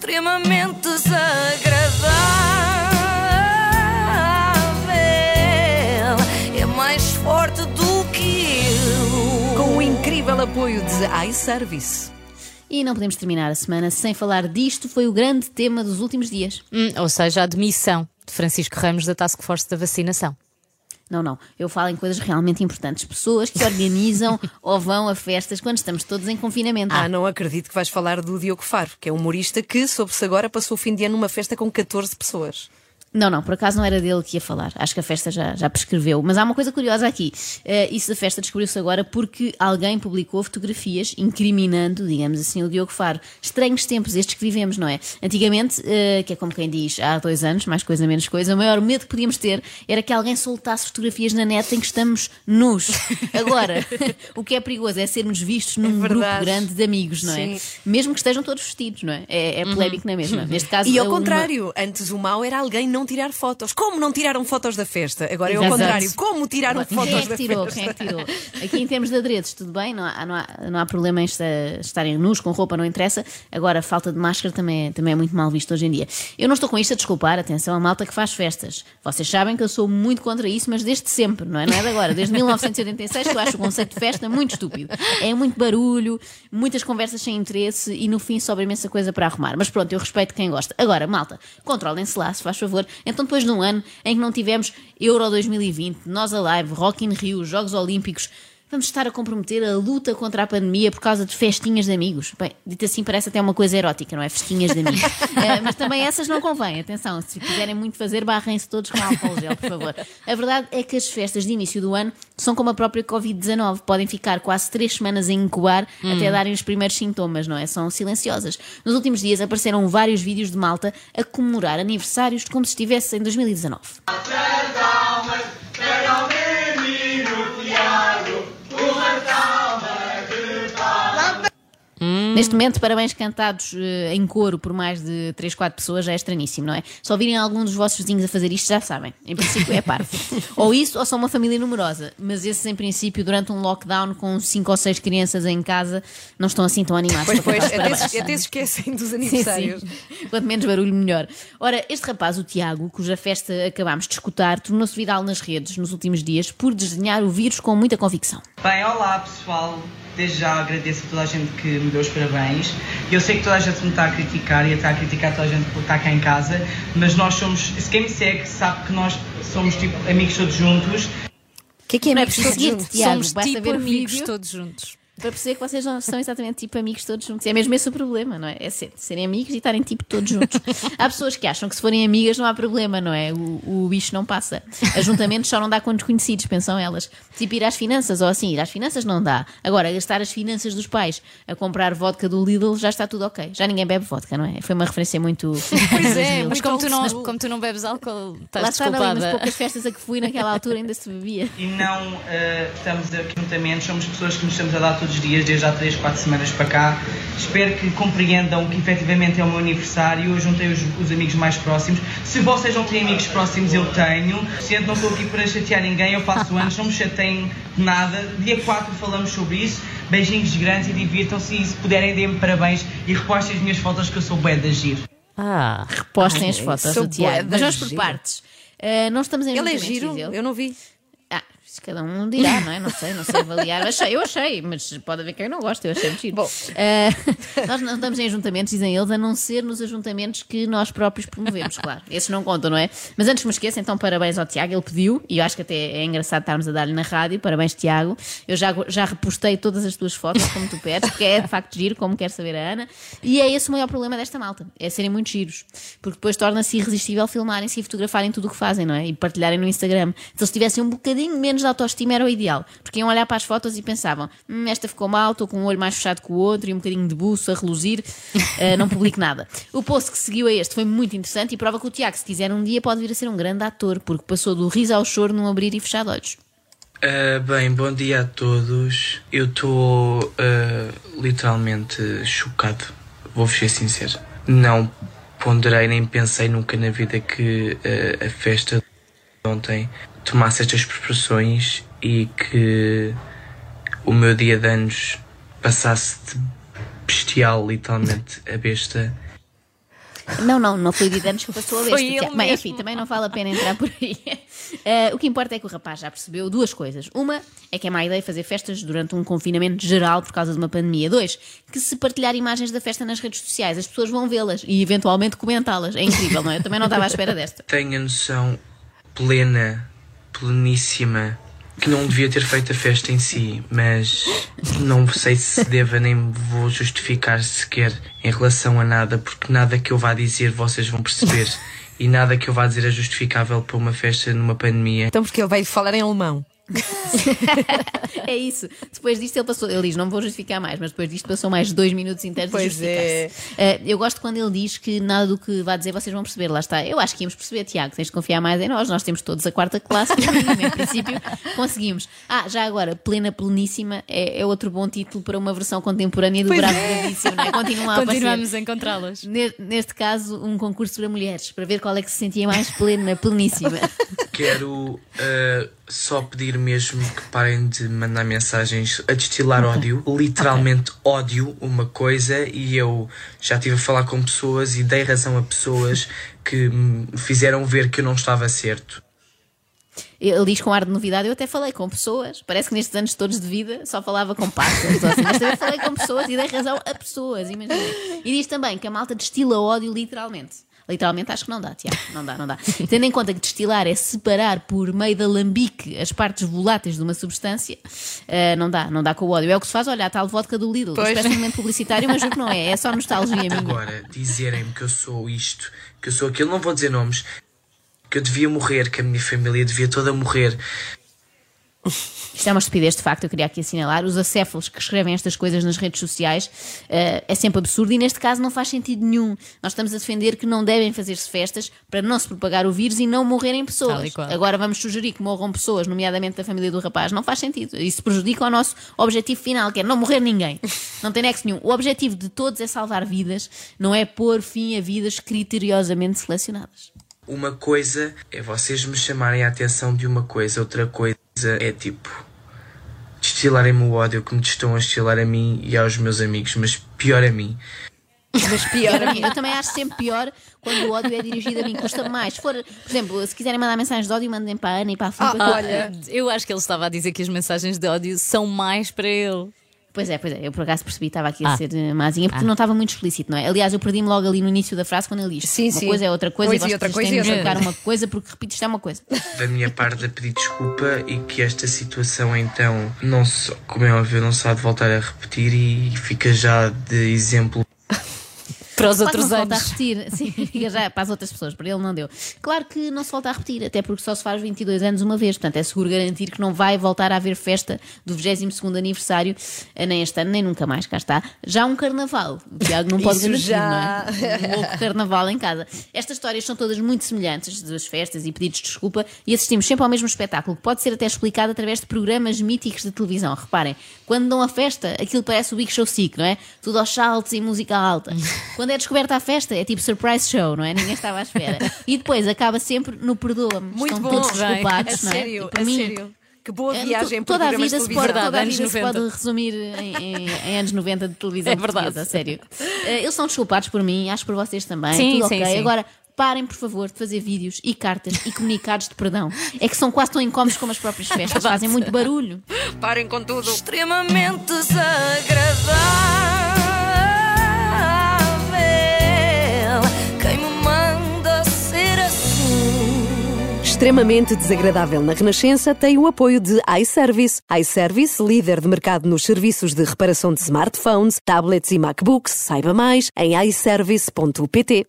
extremamente desagradável. É mais forte do que eu. Com o incrível apoio de iService. E não podemos terminar a semana sem falar disto, foi o grande tema dos últimos dias. Hum, ou seja, a demissão de Francisco Ramos da Task Force da vacinação. Não, não. Eu falo em coisas realmente importantes. Pessoas que organizam ou vão a festas quando estamos todos em confinamento. Ah, não acredito que vais falar do Diogo Faro, que é um humorista que, soube-se agora, passou o fim de ano numa festa com 14 pessoas. Não, não, por acaso não era dele que ia falar. Acho que a festa já, já prescreveu. Mas há uma coisa curiosa aqui. Uh, isso da festa descobriu-se agora porque alguém publicou fotografias incriminando, digamos assim, o Diogo Faro. Estranhos tempos estes que vivemos, não é? Antigamente, uh, que é como quem diz, há dois anos, mais coisa menos coisa, o maior medo que podíamos ter era que alguém soltasse fotografias na net em que estamos nus. Agora, o que é perigoso é sermos vistos num É grupo grande de amigos, não é? Sim. Mesmo que estejam todos vestidos, não é? É, é polémico na mesma. Neste caso, E ao uma- contrário, antes o mal era alguém não tirar fotos. Como não tiraram fotos da festa? Agora é Exato. contrário. Como tiraram Quem fotos é que da tirou? festa? Quem é que tirou? Aqui em termos de adereços, tudo bem, não há, não há, não há problema em esta- estarem nus, com roupa, não interessa. Agora, a falta de máscara também é, também é muito mal visto hoje em dia. Eu não estou com isto a desculpar, atenção, a malta que faz festas. Vocês sabem que eu sou muito contra isso, mas desde sempre, não é? Não é de agora, desde 1986 que eu acho o conceito de festa muito estúpido. É muito barulho, muitas conversas sem interesse e no fim sobra imensa coisa para arrumar. Mas pronto, eu respeito quem gosta. Agora, malta, controlem-se lá, se faz favor. Então, depois de um ano em que não tivemos Euro 2020, Nós Alive, Rock in Rio, Jogos Olímpicos, vamos estar a comprometer a luta contra a pandemia por causa de festinhas de amigos. Bem, dito assim parece até uma coisa erótica, não é? Festinhas de amigos. Eh, mas também essas não convém, atenção, se quiserem muito fazer, barrem-se todos com álcool gel, por favor. A verdade é que as festas de início do ano são como a própria Covid-19, podem ficar quase três semanas a incubar até darem os primeiros sintomas, não é? São silenciosas. Nos últimos dias apareceram vários vídeos de malta a comemorar aniversários como se estivesse em 2019. Mm. Neste momento, parabéns cantados eh, em coro por mais de 3, 4 pessoas já é estranhíssimo, não é? Se ouvirem algum dos vossos vizinhos a fazer isto, já sabem. Em princípio é parvo. ou isso, ou são uma família numerosa. Mas esses, em princípio, durante um lockdown com 5 ou 6 crianças em casa, não estão assim tão animados. Pois, pois, até, se- até se esquecem dos Sim, aniversários. sim. Quanto menos barulho, melhor. Ora, este rapaz, o Tiago, cuja festa acabámos de escutar, tornou-se viral nas redes nos últimos dias por desdenhar o vírus com muita convicção. Bem, olá pessoal, desde já agradeço a toda a gente que me deu os parabéns. Eu sei que toda a gente me está a criticar e está a criticar toda a gente por estar cá em casa, mas nós somos, se quem me segue sabe que nós somos tipo amigos todos juntos. O que é que é Não é amigos preciso todos juntos? Tiago. Somos tipo amigos vídeo. todos juntos. Para perceber que vocês não são exatamente tipo amigos todos juntos. É mesmo esse o problema, não é? É ser- serem amigos e estarem tipo todos juntos. há pessoas que acham que se forem amigas não há problema, não é? O, o bicho não passa. Ajuntamentos só não dá com desconhecidos, pensam elas. Tipo ir às finanças ou assim, ir às finanças não dá. Agora, gastar as finanças dos pais a comprar vodka do Lidl já está tudo ok. Já ninguém bebe vodka, não é? Foi uma referência muito. Pois é, Mas como tu, não, school. como tu não bebes álcool, estás Lá está, mas desculpada. poucas festas a que fui naquela altura ainda se bebia. E não eh, estamos aqui juntamente, somos pessoas que nos estamos a dar todos os dias, desde há 3, 4 semanas para cá. Espero que compreendam que efetivamente é o meu aniversário. Eu juntei os, os amigos mais próximos. Se vocês não têm amigos próximos, eu tenho. Sendo não estou aqui para chatear ninguém, eu faço anos, não me chateiem de nada. Dia 4 falamos sobre isso. Beijinhos grandes e divirtam-se. E se puderem, deem-me parabéns e repostem as minhas fotos que eu sou bué de agir. Ah, Postem as Ai, fotos sou do Tiago. Mas vamos por partes. Ah, não estamos em Ele é giro, eu não vi. Isso cada um dirá, não é? Não sei, não sei avaliar. Achei, eu achei, mas pode haver quem não goste, eu achei giro. Bom. Ah, nós não estamos em ajuntamentos, dizem eles, a não ser nos ajuntamentos que nós próprios promovemos, claro. Esses não contam, não é? Mas antes que me esqueça, então parabéns ao Tiago, ele pediu, e eu acho que até é engraçado estarmos a dar-lhe na rádio. Parabéns, Tiago. Eu já, já repostei todas as tuas fotos, como tu pedes, porque é de facto giro, como quer saber a Ana. E é esse o maior problema desta malta, é serem muito giros. Porque depois torna-se irresistível filmarem-se e fotografarem tudo o que fazem, não é? E partilharem no Instagram. Se eles tivessem um bocadinho menos de autoestima era o ideal. Porque iam olhar para as fotos e pensavam, hum, esta ficou mal, estou com um olho mais fechado que o outro e um bocadinho de buço a reluzir, eh, não publico nada. O post que seguiu a este foi muito interessante e prova que o Tiago, se quiser um dia, pode vir a ser um grande ator, porque passou do riso ao choro num abrir e fechar olhos. Uh, bem, bom dia a todos. Eu estou uh, literalmente chocado. Vou-vos ser sincero. Não ponderei nem pensei nunca na vida que uh, a festa de ontem tomasse estas proporções e que o meu dia de anos passasse de bestial, literalmente, a besta. Não, não, não foi o dia de anos que passou a Foi besta. Mas, enfim, também não vale a pena entrar por aí. Eh, o que importa é que o rapaz já percebeu duas coisas. Uma é que é má ideia fazer festas durante um confinamento geral por causa de uma pandemia. Dois, que se partilhar imagens da festa nas redes sociais, as pessoas vão vê-las e eventualmente comentá-las. É incrível, não é? Eu também não estava à espera desta. Tenho a noção plena, pleníssima, que não devia ter feito a festa em si, mas não sei se deva nem vou justificar sequer em relação a nada, porque nada que eu vá dizer vocês vão perceber. E nada que eu vá dizer é justificável para uma festa numa pandemia. Então, porque ele vai falar em alemão. É isso. Depois disto ele passou, ele diz, não vou justificar mais, mas depois disto passou mais dois minutos inteiros Pois justificar-se. Eh, eu gosto quando ele diz que nada do que vai dizer vocês vão perceber. Lá está. Eu acho que íamos perceber, Tiago, tens de confiar mais em nós. Nós temos todos a quarta classe, em princípio conseguimos. Ah, já agora, Plena Pleníssima é, é outro bom título para uma versão contemporânea do Pois Bravo é. Bravíssimo, não é? Continua a. Continuamos a encontrá-las. Ne- Neste caso, um concurso para mulheres, para ver qual é que se sentia mais plena, pleníssima. Quero uh, só pedir mesmo que parem de mandar mensagens a destilar ódio. Literalmente ódio uma coisa e eu já estive a falar com pessoas e dei razão a pessoas que me fizeram ver que eu não estava certo. Ele diz com ar de novidade, eu até falei com pessoas, parece que nestes anos todos de vida só falava com pássaros, assim, mas também falei com pessoas e dei razão a pessoas, imaginem. E diz também que a malta destila ódio literalmente. Literalmente acho que não dá, Tiago. Não dá, não dá. Tendo em conta que destilar é separar por meio da lambique as partes voláteis de uma substância, eh, não dá, não dá com o ódio. É o que se faz, olha, a tal vodka do Lidl. Pois. Parece um momento publicitário, mas juro que não é. É só nostalgia minha. Agora, dizerem-me que eu sou isto, que eu sou aquilo, não vou dizer nomes, que eu devia morrer, que a minha família devia toda morrer. Isto é uma estupidez, de facto, eu queria aqui assinalar. Os acéfalos que escrevem estas coisas nas redes sociais eh, é sempre absurdo e neste caso não faz sentido nenhum. Nós estamos a defender que não devem fazer-se festas para não se propagar o vírus e não morrerem pessoas. Agora vamos sugerir que morram pessoas, nomeadamente da família do rapaz. Não faz sentido. Isso prejudica o nosso objetivo final, que é não morrer ninguém. Não tem nexo nenhum. O objetivo de todos é salvar vidas, não é pôr fim a vidas criteriosamente selecionadas. Uma coisa é vocês me chamarem a atenção de uma coisa, outra coisa é tipo destilarem-me o ódio que me estão a destilar a mim e aos meus amigos, mas pior a mim. Mas pior a mim. Eu também acho sempre pior quando o ódio é dirigido a mim. Custa mais. Se for, por exemplo, se quiserem mandar mensagens de ódio, mandem para a Ana e para a Filipe. Ah, olha. Eu acho que ele estava a dizer que as mensagens de ódio são mais para ele. Pois é, pois é. Eu por acaso percebi que estava aqui a Ah. ser eh, mazinha porque não estava muito explícito, não é? Aliás, eu perdi-me logo ali no início da frase quando ele diz Sim, uma sim. coisa é outra coisa Pois, e e outra vocês coisa de outra jogar uma coisa porque, repito, isto é uma coisa. Da minha parte, a pedir desculpa e que esta situação então não se, como é óbvio, não se há de voltar a repetir e fica já de exemplo Para os não outros se volta a anos. repetir, sim, já para as outras pessoas, para ele não deu. Claro que não se volta a repetir, até porque só se faz 22 anos uma vez, portanto é seguro garantir que não vai voltar a haver festa do 22 aniversário, eh, nem este ano, nem nunca mais, cá está. Já um carnaval, o Tiago não pode Isso garantir, já. não é? Um louco carnaval em casa. Estas histórias são todas muito semelhantes, das festas e pedidos de desculpa, e assistimos sempre ao mesmo espetáculo, que pode ser até explicado através de programas míticos de televisão. Reparem, quando dão a festa, aquilo parece o Big Show Sick, não é? Tudo aos saltos e música alta. Quando é descoberta a festa, é tipo surprise show, não é? Ninguém estava à espera. E depois acaba sempre no perdoa-me. Muito Estão bom. todos desculpados, A não é? sério, a mim, sério. Que boa é, viagem por toda a vida de se pode, toda a anos vida se 90. pode resumir em, em- em anos 90 de televisão É verdade. sério. Eh, Eles são desculpados por mim, acho por vocês também. Sim, tudo sim, ok. sim. Agora, parem, por favor, de fazer vídeos e cartas e comunicados de perdão. É que são quase tão incómodos como as próprias festas, fazem muito barulho. Parem com tudo. extremamente desagradável. Extremamente desagradável na Renascença tem o apoio de iService. iService, líder de mercado nos serviços de reparação de smartphones, tablets e MacBooks. Saiba mais em iService.pt.